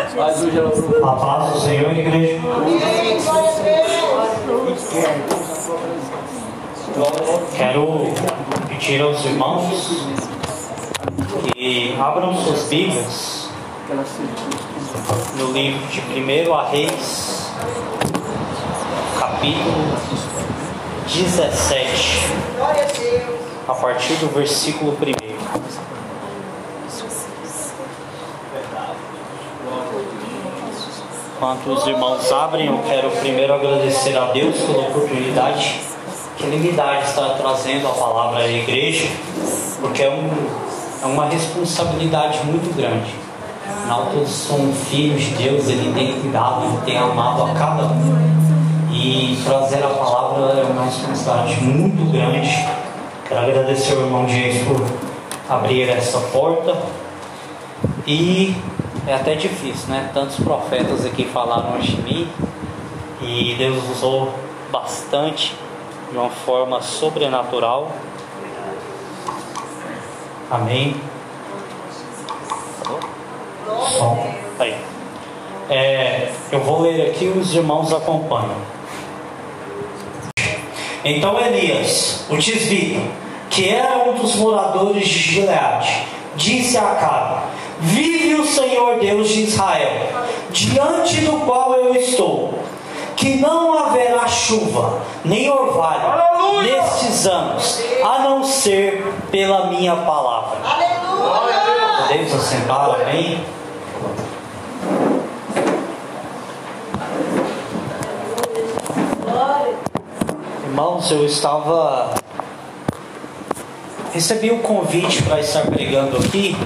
A paz do Senhor, igreja. Quero pedir aos irmãos que abram suas Bíblias no livro de 1 a Reis, capítulo 17, a partir do versículo 1. Enquanto os irmãos abrem, eu quero primeiro agradecer a Deus pela oportunidade que Ele me dá de estar trazendo a palavra à igreja, porque é, um, é uma responsabilidade muito grande. Afinal, todos são filhos de Deus, Ele tem cuidado, Ele tem amado a cada um. E trazer a palavra é uma responsabilidade muito grande. Quero agradecer ao irmão James por abrir essa porta. E é até difícil, né? Tantos profetas aqui falaram de mim e Deus usou bastante de uma forma sobrenatural. Amém. Som. Aí. É, eu vou ler aqui os irmãos acompanham. Então Elias, o tisbita, que era um dos moradores de Gileade, disse a Acabe: Vive o Senhor Deus de Israel, diante do qual eu estou, que não haverá chuva, nem orvalho Aleluia! nestes anos, a não ser pela minha palavra. Aleluia! Podemos assentar, amém? Irmãos, eu estava. Recebi o um convite para estar pregando aqui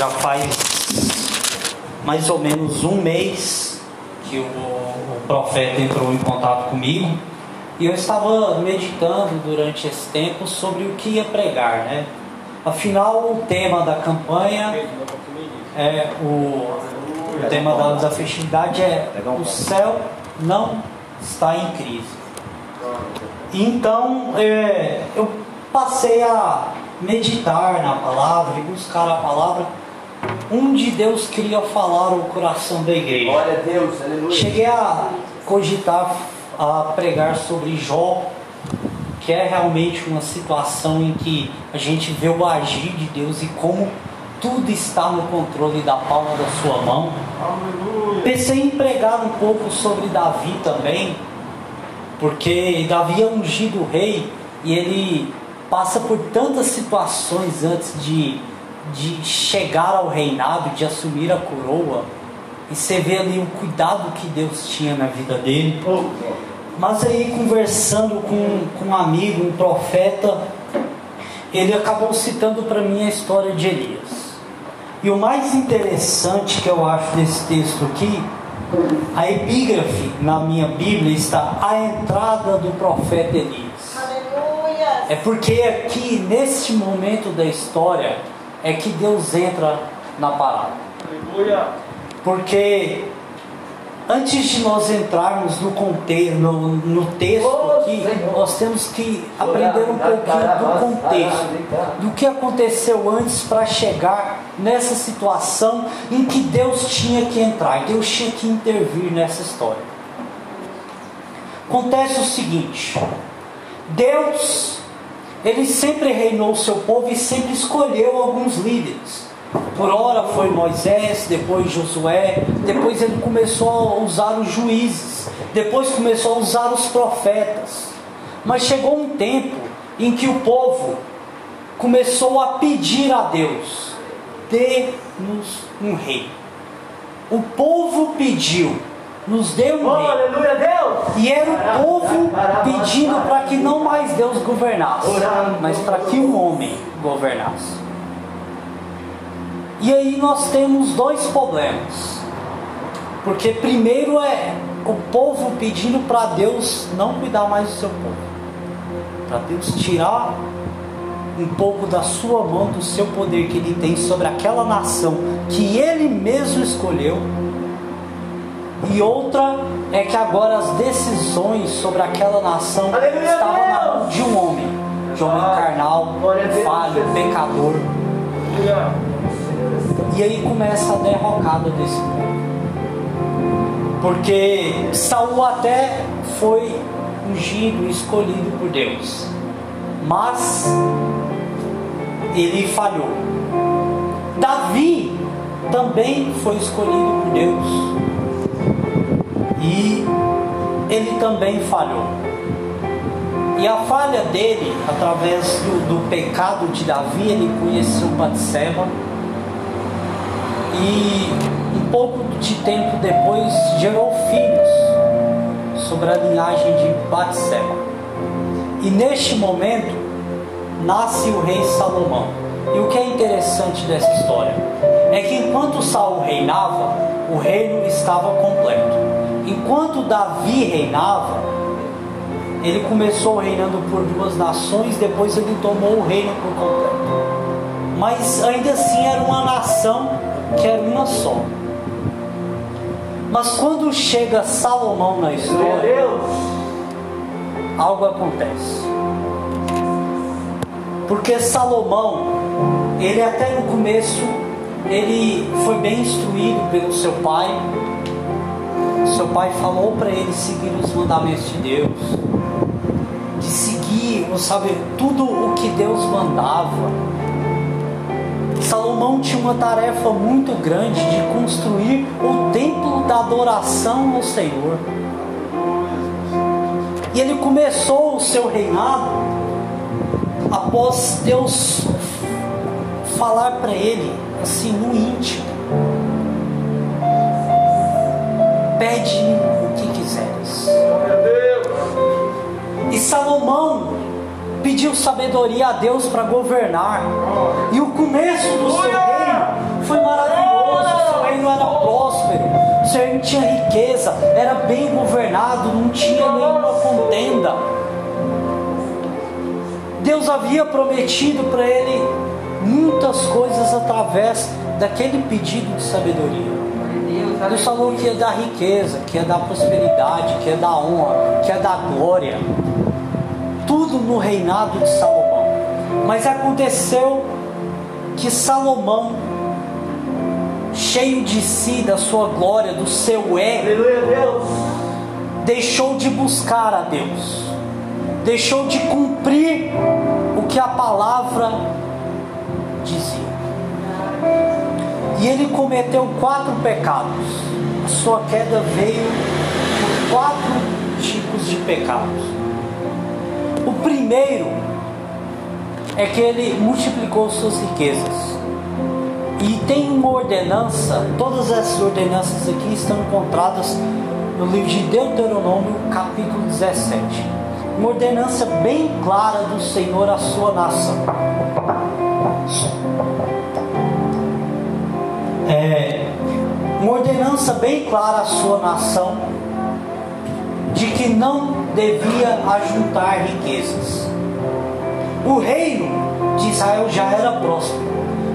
já faz mais ou menos um mês que o, o profeta entrou em contato comigo e eu estava meditando durante esse tempo sobre o que ia pregar, né? Afinal, o tema da campanha é o, o tema da, da festividade é o céu não está em crise. Então, é, eu passei a meditar na palavra e buscar a palavra onde Deus queria falar o coração da igreja. Glória a Deus, aleluia. Cheguei a cogitar, a pregar sobre Jó, que é realmente uma situação em que a gente vê o agir de Deus e como tudo está no controle da palma da sua mão. Aleluia. Pensei em pregar um pouco sobre Davi também, porque Davi é ungido rei e ele passa por tantas situações antes de de chegar ao reinado, de assumir a coroa, e você vê ali o cuidado que Deus tinha na vida dele. Mas aí, conversando com, com um amigo, um profeta, ele acabou citando para mim a história de Elias. E o mais interessante que eu acho desse texto aqui, a epígrafe na minha Bíblia está a entrada do profeta Elias. Aleluia. É porque aqui, neste momento da história, é que Deus entra na parada. Porque antes de nós entrarmos no contexto, no, no texto aqui, nós temos que aprender um pouquinho do contexto, do que aconteceu antes para chegar nessa situação em que Deus tinha que entrar, Deus tinha que intervir nessa história. Acontece o seguinte: Deus ele sempre reinou o seu povo e sempre escolheu alguns líderes. Por ora foi Moisés, depois Josué, depois ele começou a usar os juízes, depois começou a usar os profetas. Mas chegou um tempo em que o povo começou a pedir a Deus: dê-nos um rei. O povo pediu, nos deu um oh, rei. Aleluia, Deus! E era o povo pedindo para que não mais Deus governasse, mas para que o homem governasse. E aí nós temos dois problemas. Porque primeiro é o povo pedindo para Deus não cuidar mais do seu povo. Para Deus tirar um pouco da sua mão, do seu poder que ele tem sobre aquela nação que ele mesmo escolheu e outra é que agora as decisões sobre aquela nação Aleluia estavam na mão de um homem, de um homem carnal, falho, pecador. E aí começa a derrocada desse povo. Porque Saul até foi ungido, escolhido por Deus. Mas ele falhou. Davi também foi escolhido por Deus. E ele também falhou. E a falha dele, através do, do pecado de Davi, ele conheceu Batseba. E um pouco de tempo depois gerou filhos sobre a linhagem de Batseba. E neste momento nasce o rei Salomão. E o que é interessante dessa história é que enquanto Saul reinava, o reino estava completo. Enquanto Davi reinava, ele começou reinando por duas nações, depois ele tomou o reino por completo. Mas ainda assim era uma nação que era uma só. Mas quando chega Salomão na história, algo acontece. Porque Salomão, ele até no começo, ele foi bem instruído pelo seu pai. Seu pai falou para ele seguir os mandamentos de Deus de seguir, sabe, tudo o que Deus mandava. Salomão tinha uma tarefa muito grande de construir o templo da adoração ao Senhor. E ele começou o seu reinado após Deus falar para ele, assim, no íntimo: Pede o que quiseres. E Salomão pediu sabedoria a Deus para governar. E o começo do seu reino foi maravilhoso. O seu reino era próspero. O seu reino tinha riqueza. Era bem governado. Não tinha nenhuma contenda. Deus havia prometido para ele muitas coisas através daquele pedido de sabedoria. Deus falou que ia dar riqueza, que ia dar prosperidade, que ia dar honra, que ia dar glória tudo no reinado de Salomão. Mas aconteceu que Salomão, cheio de si, da sua glória, do seu ego, deixou de buscar a Deus, deixou de cumprir o que a palavra E ele cometeu quatro pecados. A sua queda veio por quatro tipos de pecados. O primeiro é que ele multiplicou suas riquezas. E tem uma ordenança, todas essas ordenanças aqui estão encontradas no livro de Deuteronômio, capítulo 17. Uma ordenança bem clara do Senhor à sua nação. É, uma ordenança bem clara à sua nação de que não devia ajuntar riquezas. O reino de Israel já era próspero,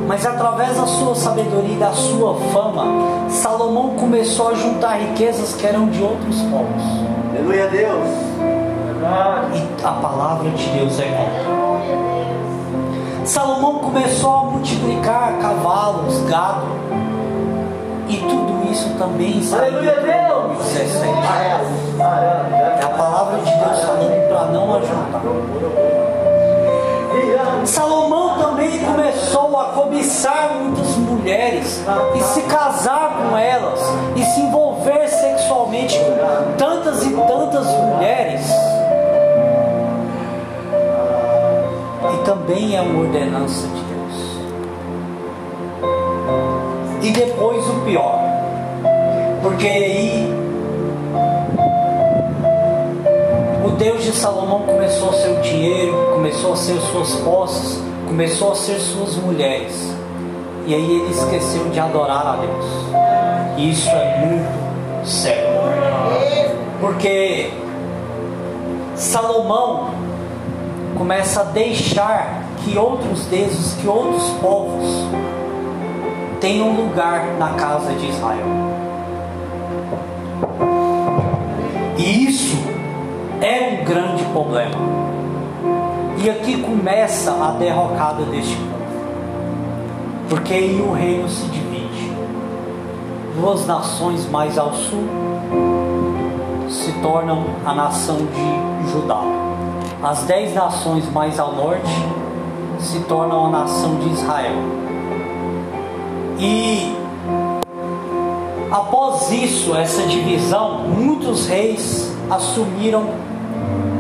mas através da sua sabedoria e da sua fama, Salomão começou a juntar riquezas que eram de outros povos. Aleluia a Deus. E a palavra de Deus é contra. Salomão começou a multiplicar cavalos, gado, e tudo isso também está Aleluia a Deus. 17. É a palavra de Deus falando para não ajuntar. Salomão também começou a cobiçar muitas mulheres e se casar com elas e se envolver sexualmente com tantas e tantas mulheres. Também é uma ordenança de Deus. E depois o pior, porque aí o Deus de Salomão começou a ser o dinheiro, começou a ser suas posses, começou a ser suas mulheres. E aí ele esqueceu de adorar a Deus. E isso é muito sério. Porque Salomão começa a deixar que outros deuses, que outros povos tenham lugar na casa de Israel. E isso é um grande problema. E aqui começa a derrocada deste povo. Porque aí o reino se divide. duas nações mais ao sul se tornam a nação de Judá. As dez nações mais ao norte se tornam a nação de Israel. E após isso, essa divisão, muitos reis assumiram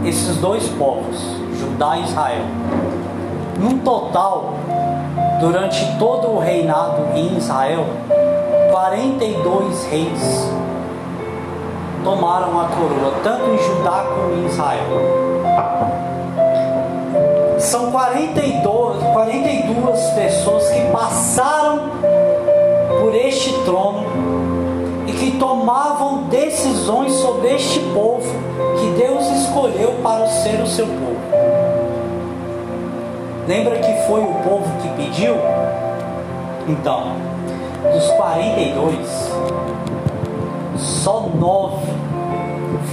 esses dois povos, Judá e Israel. Num total, durante todo o reinado em Israel, 42 reis tomaram a coroa, tanto em Judá como em Israel. São 42, 42 pessoas que passaram por este trono e que tomavam decisões sobre este povo que Deus escolheu para ser o seu povo. Lembra que foi o povo que pediu? Então, dos 42, só nove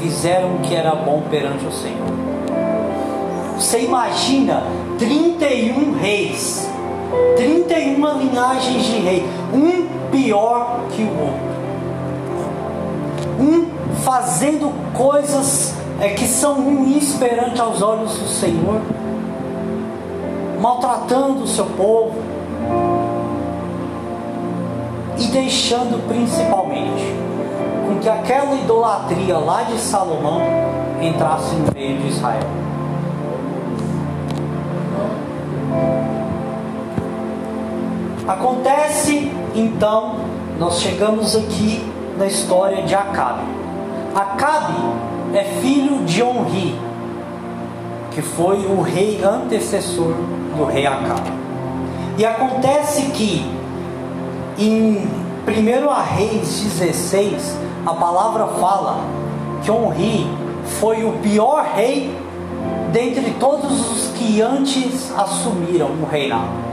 fizeram o que era bom perante o Senhor. Você imagina 31 reis, 31 linhagens de rei, um pior que o outro. Um fazendo coisas é, que são ruins perante aos olhos do Senhor, maltratando o seu povo e deixando principalmente com que aquela idolatria lá de Salomão entrasse no meio de Israel. Acontece então, nós chegamos aqui na história de Acabe. Acabe é filho de Onri, que foi o rei antecessor do rei Acabe. E acontece que em 1 Reis 16, a palavra fala que Onri foi o pior rei dentre todos os que antes assumiram o reinado.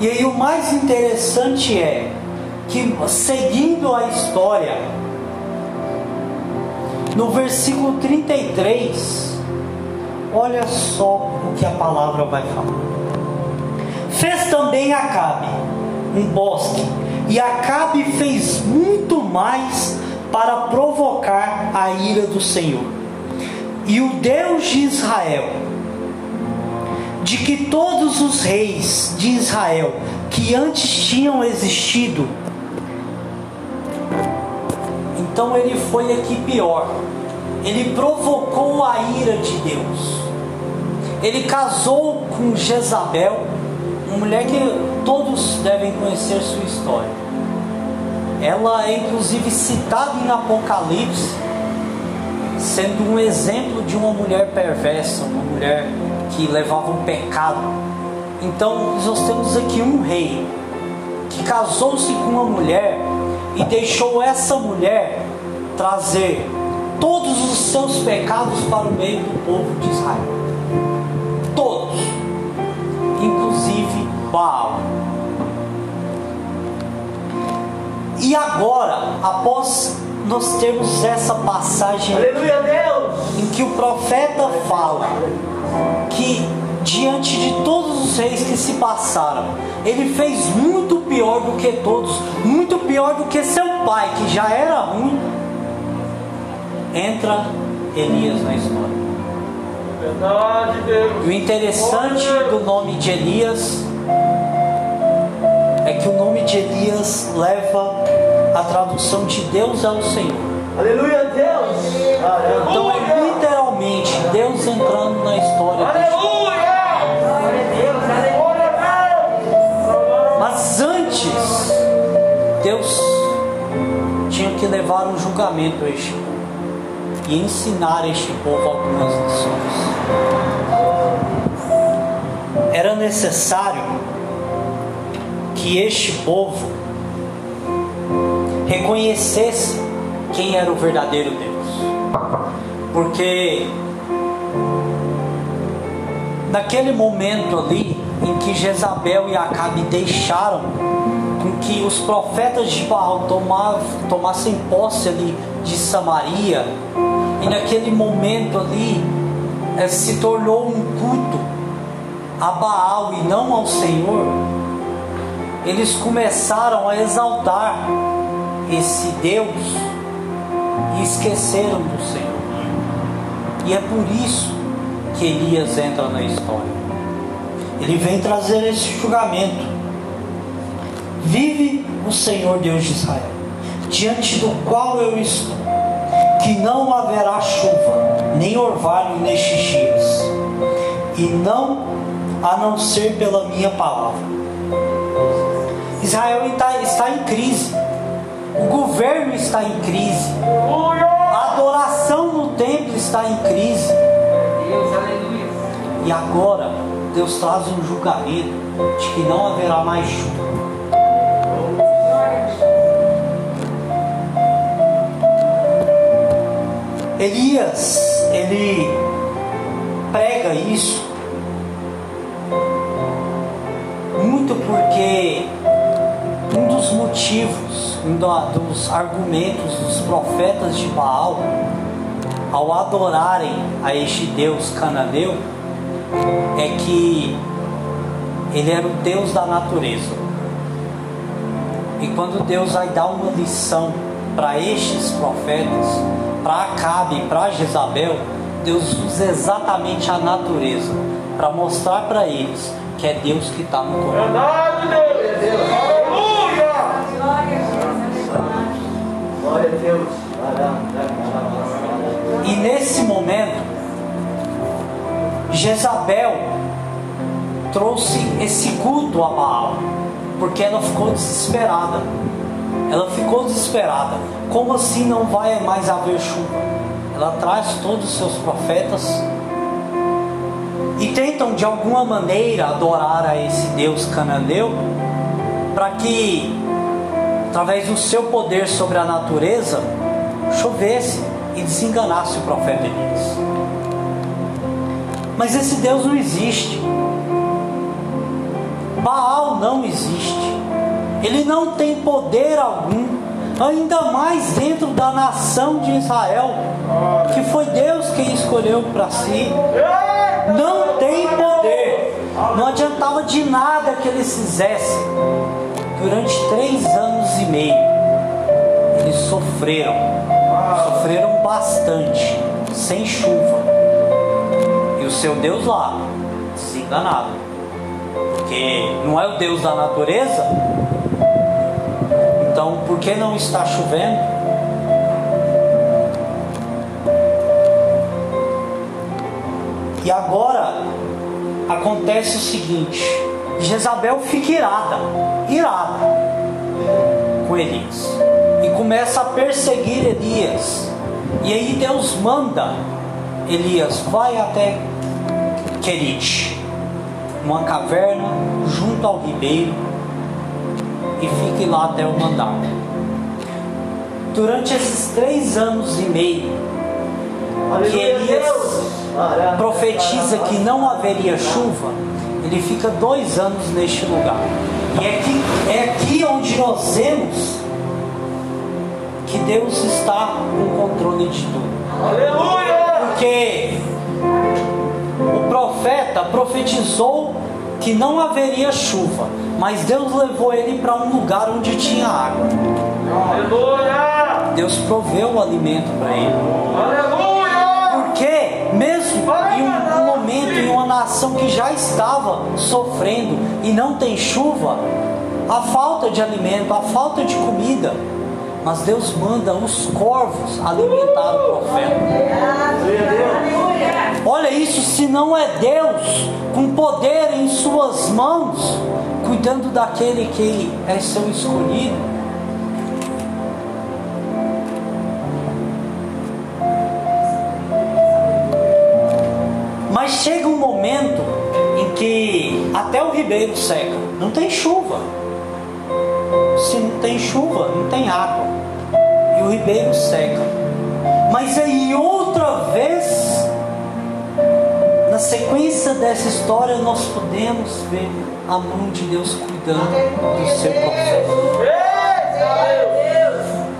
E aí o mais interessante é que seguindo a história, no versículo 33, olha só o que a palavra vai falar. Fez também Acabe um bosque, e Acabe fez muito mais para provocar a ira do Senhor. E o Deus de Israel de que todos os reis de Israel que antes tinham existido, então ele foi aqui pior. Ele provocou a ira de Deus. Ele casou com Jezabel, uma mulher que todos devem conhecer sua história. Ela é inclusive citada em Apocalipse, sendo um exemplo de uma mulher perversa, uma mulher que levavam pecado. Então nós temos aqui um rei que casou-se com uma mulher e deixou essa mulher trazer todos os seus pecados para o meio do povo de Israel. Todos, inclusive Baal. E agora, após nós termos essa passagem Aleluia, Deus! em que o profeta fala que diante de todos os reis que se passaram, ele fez muito pior do que todos, muito pior do que seu pai, que já era ruim. Entra Elias na história. Verdade, Deus. E o interessante do nome de Elias é que o nome de Elias leva a tradução de Deus é o Senhor. Aleluia, Deus! Então literalmente Deus entrando na história. Aleluia! Mas antes, Deus tinha que levar um julgamento a este povo e ensinar a este povo algumas lições. Era necessário que este povo reconhecesse quem era o verdadeiro Deus. Porque naquele momento ali em que Jezabel e Acabe deixaram com que os profetas de Baal tomassem posse ali de Samaria, e naquele momento ali eh, se tornou um culto a Baal e não ao Senhor, eles começaram a exaltar esse Deus e esqueceram do Senhor. E é por isso que Elias entra na história. Ele vem trazer esse julgamento. Vive o Senhor Deus de Israel, diante do qual eu estou, que não haverá chuva, nem orvalho nestes dias, e não a não ser pela minha palavra. Israel está, está em crise, o governo está em crise, adoração no templo está em crise. E agora Deus traz um julgamento de que não haverá mais chuva. Elias, ele prega isso muito porque dos motivos, um dos argumentos dos profetas de Baal ao adorarem a este Deus cananeu é que ele era o Deus da natureza. E quando Deus vai dar uma lição para estes profetas, para Acabe e para Jezabel, Deus usa exatamente a natureza para mostrar para eles que é Deus que está no comando. Glória a Deus. E nesse momento, Jezabel trouxe esse culto a Baal, porque ela ficou desesperada. Ela ficou desesperada. Como assim não vai mais haver chuva? Ela traz todos os seus profetas e tentam de alguma maneira adorar a esse Deus cananeu, para que, através do seu poder sobre a natureza, chovesse e desenganasse o profeta Elias. Mas esse Deus não existe. Baal não existe. Ele não tem poder algum, ainda mais dentro da nação de Israel, que foi Deus quem escolheu para si. Não tem poder. Não adiantava de nada que eles fizessem. Durante três anos e meio, eles sofreram, sofreram bastante, sem chuva. E o seu Deus lá, desenganado. Porque não é o Deus da natureza, então, por que não está chovendo? E agora acontece o seguinte: Jezabel fica irada, irada com Elias e começa a perseguir Elias. E aí Deus manda Elias vai até Querite, uma caverna junto ao ribeiro e fique lá até o mandar. Durante esses três anos e meio, que Elias profetiza que não haveria chuva, ele fica dois anos neste lugar. E é aqui, é aqui onde nós vemos que Deus está no controle de tudo. Aleluia. Porque o profeta profetizou que não haveria chuva, mas Deus levou ele para um lugar onde tinha água. Aleluia. Deus proveu o alimento para ele. Aleluia. Porque, mesmo em um momento, em uma nação que já estava sofrendo e não tem chuva, a falta de alimento, a falta de comida, mas Deus manda os corvos alimentar o profeta. Olha isso, se não é Deus com poder em suas mãos, cuidando daquele que é seu escolhido. Mas chega um momento em que até o ribeiro seca, não tem chuva. Se não tem chuva, não tem água. E o ribeiro seca. Mas aí outra vez, na sequência dessa história, nós podemos ver a mão de Deus cuidando do seu profeta.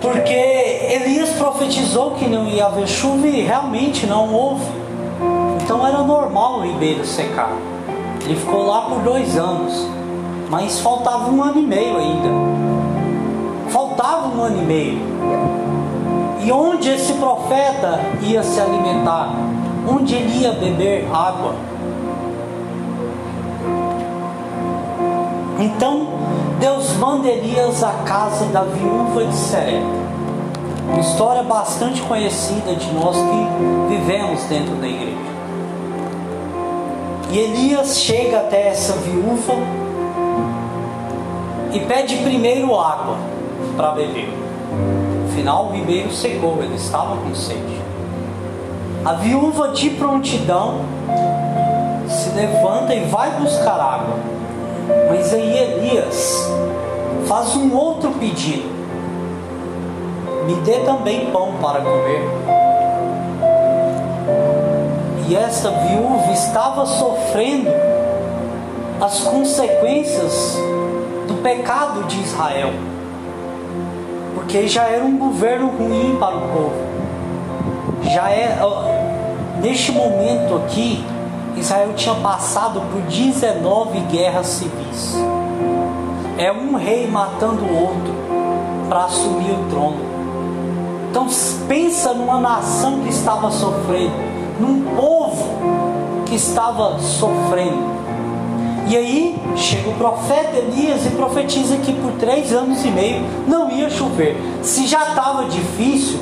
Porque Elias profetizou que não ia haver chuva e realmente não houve. Então era normal o ribeiro secar. Ele ficou lá por dois anos, mas faltava um ano e meio ainda. Faltava um ano e meio. E onde esse profeta ia se alimentar? Onde ele ia beber água? Então Deus manda Elias à casa da viúva de Serepta. Uma história bastante conhecida de nós que vivemos dentro da igreja. E Elias chega até essa viúva e pede primeiro água para beber. Afinal, o ribeiro secou, ele estava com sede. A viúva, de prontidão, se levanta e vai buscar água. Mas aí Elias faz um outro pedido: me dê também pão para comer. E esta viúva estava sofrendo as consequências do pecado de Israel, porque já era um governo ruim para o povo. Já é neste momento aqui, Israel tinha passado por 19 guerras civis. É um rei matando o outro para assumir o trono. Então pensa numa nação que estava sofrendo, num povo que estava sofrendo. E aí chega o profeta Elias e profetiza que por três anos e meio não ia chover. Se já estava difícil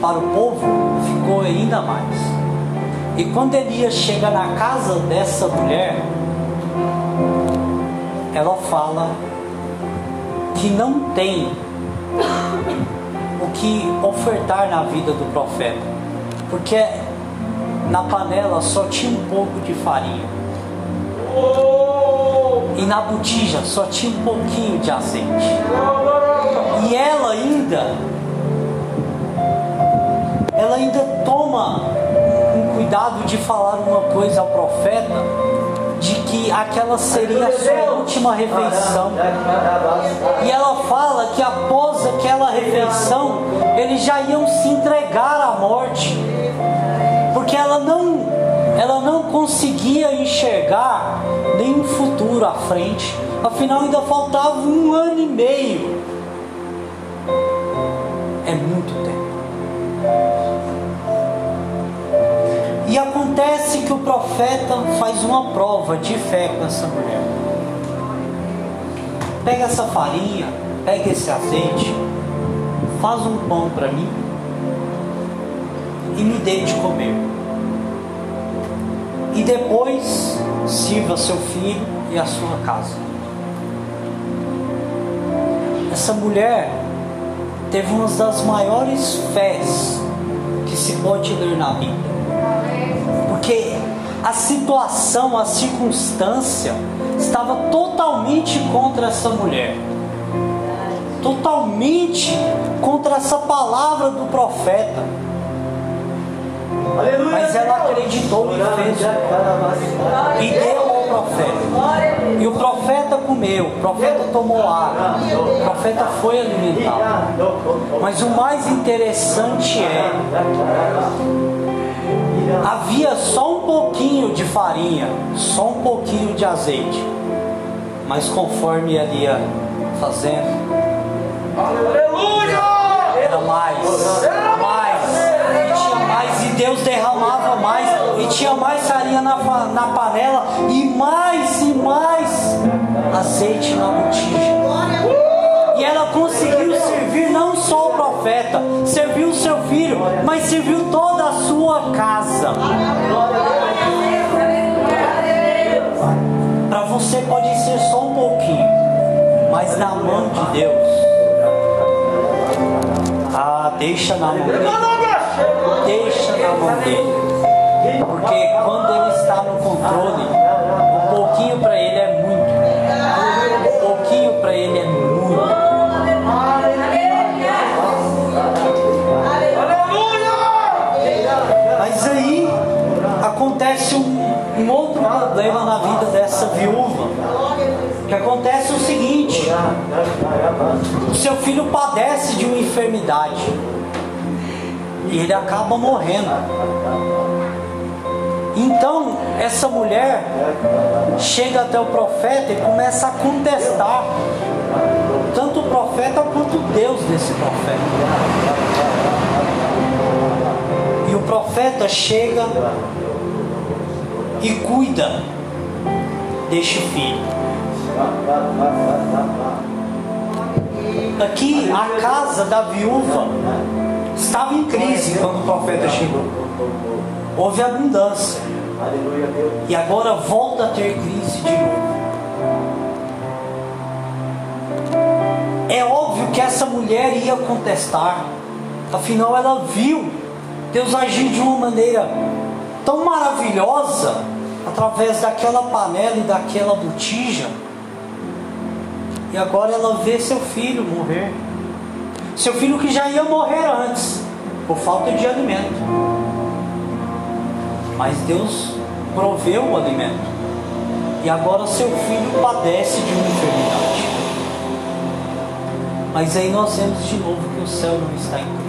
para o povo, ficou ainda mais. E quando Elias chega na casa dessa mulher, ela fala que não tem o que ofertar na vida do profeta, porque na panela só tinha um pouco de farinha. E na botija só tinha um pouquinho de azeite. E ela ainda, ela ainda toma um cuidado de falar uma coisa ao profeta, de que aquela seria a sua última refeição. E ela fala que após aquela refeição, eles já iam se entregar à morte, porque ela não ela não conseguia enxergar nenhum futuro à frente. Afinal, ainda faltava um ano e meio. É muito tempo. E acontece que o profeta faz uma prova de fé com essa mulher. Pega essa farinha, pega esse azeite, faz um pão para mim e me dê de comer e depois sirva seu filho e a sua casa. Essa mulher teve uma das maiores fés que se pode ler na Bíblia. Porque a situação, a circunstância estava totalmente contra essa mulher. Totalmente contra essa palavra do profeta mas ela acreditou e fez. E deu ao profeta. E o profeta comeu, o profeta tomou água, o profeta foi alimentado. Mas o mais interessante é havia só um pouquinho de farinha, só um pouquinho de azeite. Mas conforme ele ia fazendo, mais, era mais Deus derramava mais, e tinha mais farinha na, na panela, e mais e mais azeite na botija. E ela conseguiu servir não só o profeta, serviu o seu filho, mas serviu toda a sua casa. Para você pode ser só um pouquinho, mas na mão de Deus. Ah, deixa na mão deixa na mão dele. Porque quando ele está no controle, um pouquinho para ele é muito. Um pouquinho para ele é muito. Mas aí acontece um, um outro problema na vida dessa viúva. Que acontece o seguinte: o seu filho padece de uma enfermidade e ele acaba morrendo. Então, essa mulher chega até o profeta e começa a contestar. Tanto o profeta quanto Deus desse profeta. E o profeta chega e cuida deste filho. Aqui a casa da viúva estava em crise quando o profeta chegou. Houve abundância. E agora volta a ter crise de novo. É óbvio que essa mulher ia contestar. Afinal, ela viu Deus agir de uma maneira tão maravilhosa através daquela panela e daquela botija. E agora ela vê seu filho morrer. Seu filho que já ia morrer antes, por falta de alimento. Mas Deus proveu o alimento. E agora seu filho padece de uma enfermidade. Mas aí nós vemos de novo que o céu não está em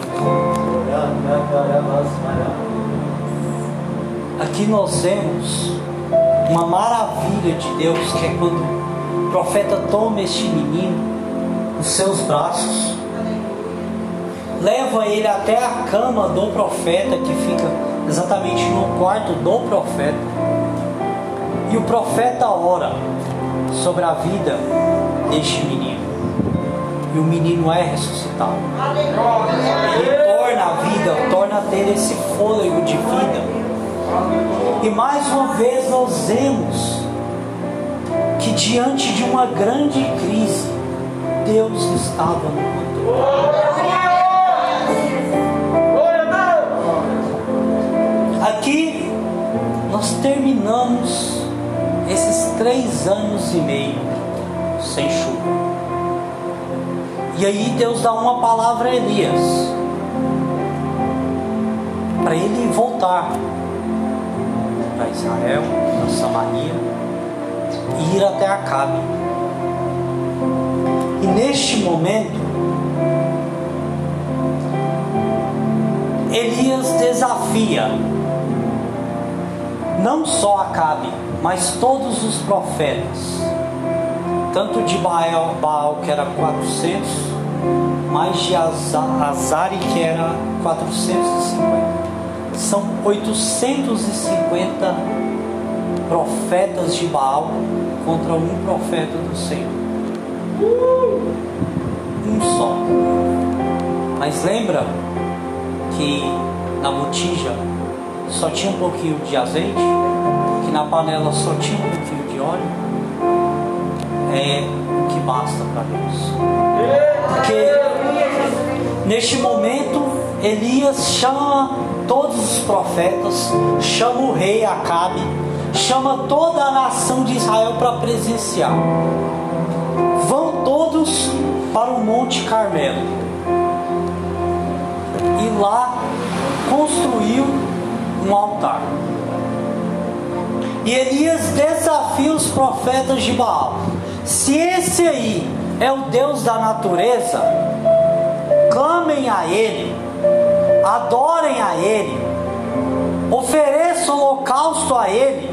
Aqui nós vemos uma maravilha de Deus, que é quando o profeta toma este menino nos seus braços, leva ele até a cama do profeta, que fica exatamente no quarto do profeta, e o profeta ora sobre a vida deste menino. E o menino é ressuscitado. Ele torna a vida, torna a ter esse fôlego de vida. E mais uma vez nós vemos que diante de uma grande crise, Deus estava no controle. Aqui nós terminamos esses três anos e meio sem chuva. E aí Deus dá uma palavra a Elias para ele voltar para Israel, para Samaria e ir até Acabe. E neste momento, Elias desafia não só Acabe, mas todos os profetas, tanto de Baal, Baal que era 400, mais de Azari que era 450 são 850 profetas de Baal contra um profeta do Senhor. Um só. Mas lembra que na botija só tinha um pouquinho de azeite, que na panela só tinha um pouquinho de óleo? É o que basta para Deus. Porque neste momento Elias chama todos os profetas, chama o rei Acabe, chama toda a nação de Israel para presenciar. Vão todos para o Monte Carmelo. E lá construiu um altar. E Elias desafia os profetas de Baal. Se esse aí é o Deus da natureza, clamem a ele adorem a Ele, ofereçam holocausto a Ele,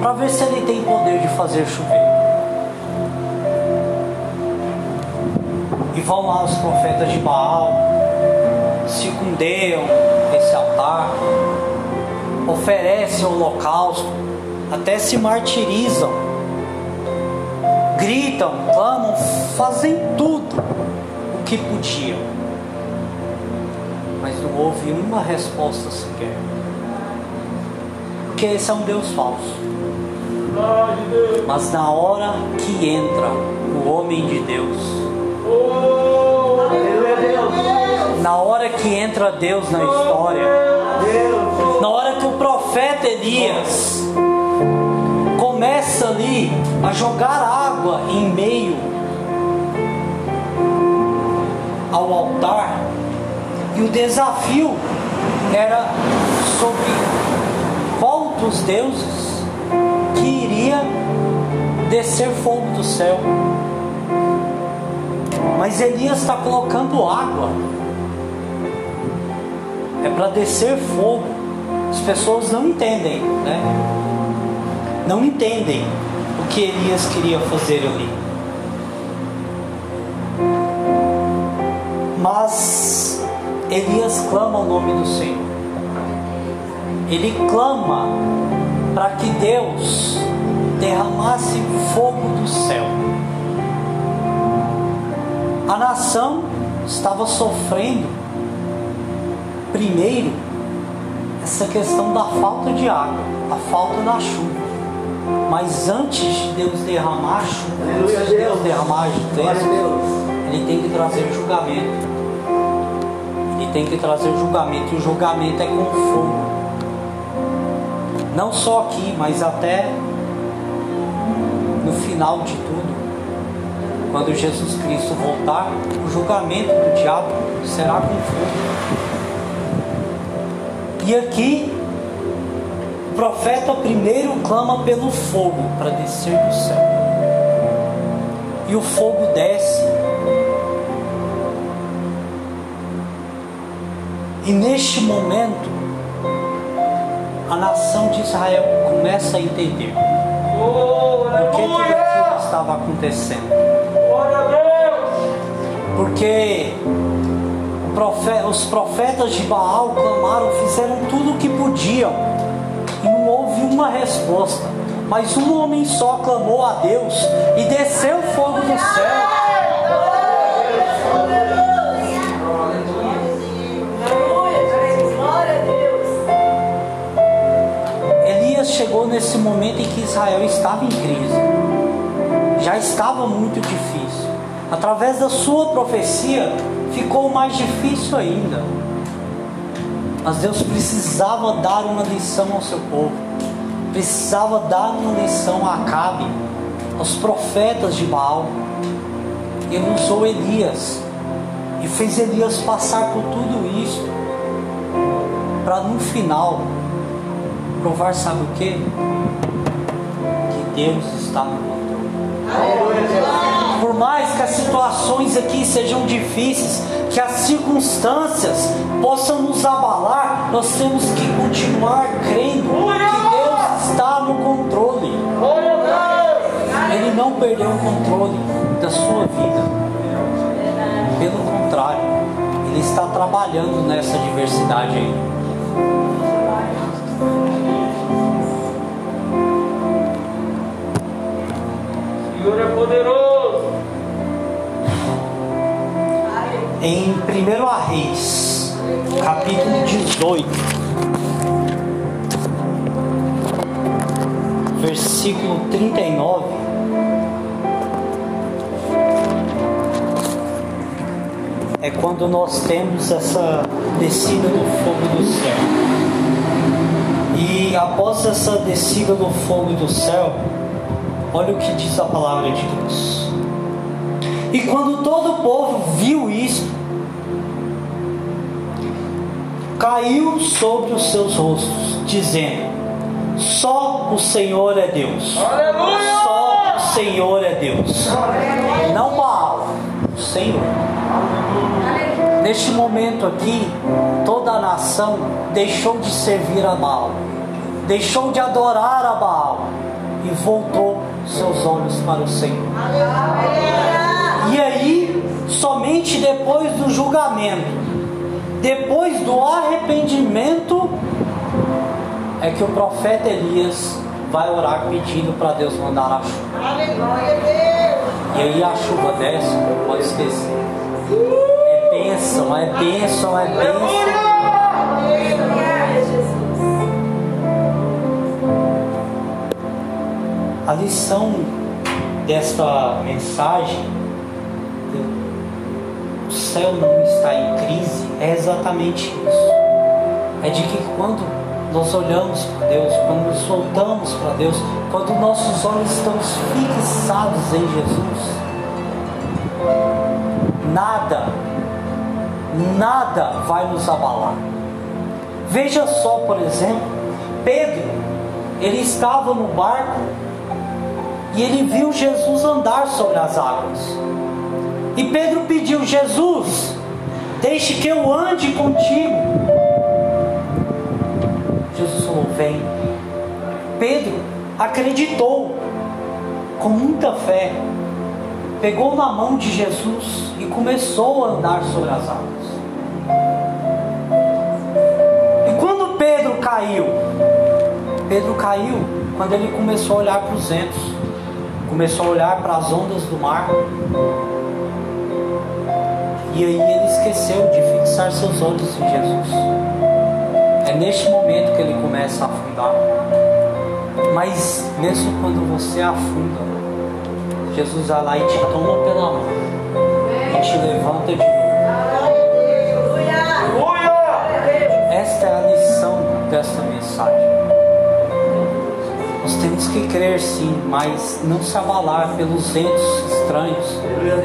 para ver se Ele tem poder de fazer chover. E vão lá os profetas de Baal, circundeiam esse altar, oferecem o holocausto, até se martirizam, gritam, clamam, fazem tudo o que podiam mas não houve uma resposta sequer. Porque esse é um Deus falso. Mas na hora que entra o homem de Deus, na hora que entra Deus na história, na hora que o profeta Elias começa ali a jogar água em meio ao altar, e o desafio era sobre qual dos deuses que iria descer fogo do céu. Mas Elias está colocando água. É para descer fogo. As pessoas não entendem, né? Não entendem o que Elias queria fazer ali. Mas Elias clama o nome do Senhor. Ele clama para que Deus derramasse fogo do céu. A nação estava sofrendo, primeiro, essa questão da falta de água, a falta da chuva. Mas antes de Deus derramar a chuva, antes de Deus derramar as bênçãos, Ele tem que trazer julgamento. Ele tem que trazer julgamento, e o julgamento é com fogo. Não só aqui, mas até no final de tudo. Quando Jesus Cristo voltar, o julgamento do diabo será com fogo. E aqui, o profeta primeiro clama pelo fogo para descer do céu. E o fogo desce. E neste momento, a nação de Israel começa a entender Oh, por que tudo aquilo estava acontecendo. Porque o os profetas de Baal clamaram, fizeram tudo o que podiam e não houve uma resposta. Mas um homem só clamou a Deus e desceu fogo do céu. Elias chegou nesse momento em que Israel estava em crise. Já estava muito difícil. Através da sua profecia, ficou mais difícil ainda. Mas Deus precisava dar uma lição ao seu povo. Precisava dar uma lição a Acabe, aos profetas de Baal. Ele usou Elias e fez Elias passar por tudo isso. Para no final provar, sabe o que? Que Deus está no controle. Por mais que as situações aqui sejam difíceis, que as circunstâncias possam nos abalar, nós temos que continuar crendo que Deus está no controle. Ele não perdeu o controle da sua vida. Pelo contrário, Ele está trabalhando nessa diversidade aí. Senhor é poderoso! Em 1 Reis, capítulo 18, versículo 39. É quando nós temos essa descida do fogo do céu. E após essa descida do fogo do céu, olha o que diz a palavra de Deus. E quando todo o povo viu isto, caiu sobre os seus rostos, dizendo: Só o Senhor é Deus. Aleluia! Só o Senhor é Deus. Não Baal, o Senhor. Neste momento aqui, toda a nação deixou de servir a Baal, deixou de adorar a Baal e voltou seus olhos para o Senhor. E aí, somente depois do julgamento, depois do arrependimento, é que o profeta Elias vai orar pedindo para Deus mandar a chuva. E aí a chuva desce, não pode esquecer. É bênção, é bênção, é bênção. A lição desta mensagem, o céu não está em crise, é exatamente isso. É de que quando nós olhamos para Deus, quando nos voltamos para Deus, quando nossos olhos estão fixados em Jesus, nada, nada vai nos abalar. Veja só, por exemplo, Pedro, ele estava no barco e ele viu Jesus andar sobre as águas. E Pedro pediu: Jesus, deixe que eu ande contigo. Jesus falou: Vem. Pedro acreditou com muita fé. pegou na mão de Jesus e começou a andar sobre as águas. E quando Pedro caiu, Pedro caiu quando ele começou a olhar para os ventos, começou a olhar para as ondas do mar. E aí ele esqueceu de fixar seus olhos em Jesus. É neste momento que ele começa a afundar. Mas mesmo quando você afunda, Jesus vai lá e te toma pela mão e te levanta de novo. Esta é a lição desta mensagem. Nós temos que crer sim, mas não se abalar pelos ventos estranhos,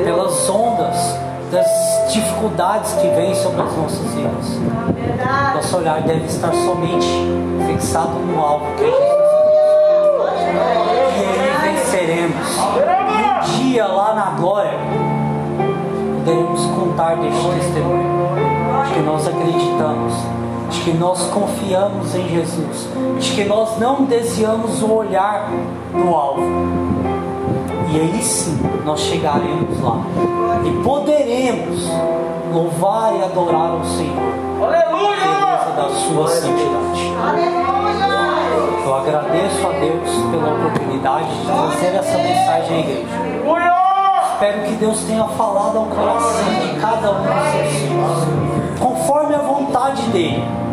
pelas ondas, das dificuldades que vêm sobre as nossas vidas. Nosso olhar deve estar somente fixado no alvo que é Jesus. E aí venceremos. Um dia lá na glória poderemos contar deste testemunho. De que nós acreditamos, de que nós confiamos em Jesus, de que nós não desviamos o olhar do alvo. E aí sim nós chegaremos lá e poderemos louvar e adorar o Senhor. Beleza da sua santidade. Eu agradeço a Deus pela oportunidade de trazer essa mensagem à igreja. Espero que Deus tenha falado ao coração de cada um dos seus filhos, conforme a vontade dEle.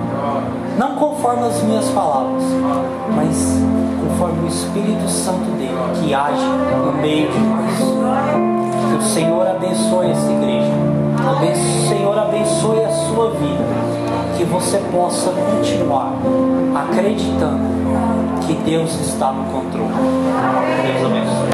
Não conforme as minhas palavras, mas conforme o Espírito Santo dele que age no meio de nós. Que o Senhor abençoe essa igreja. Que o Senhor abençoe a sua vida. Que você possa continuar acreditando que Deus está no controle. Deus abençoe.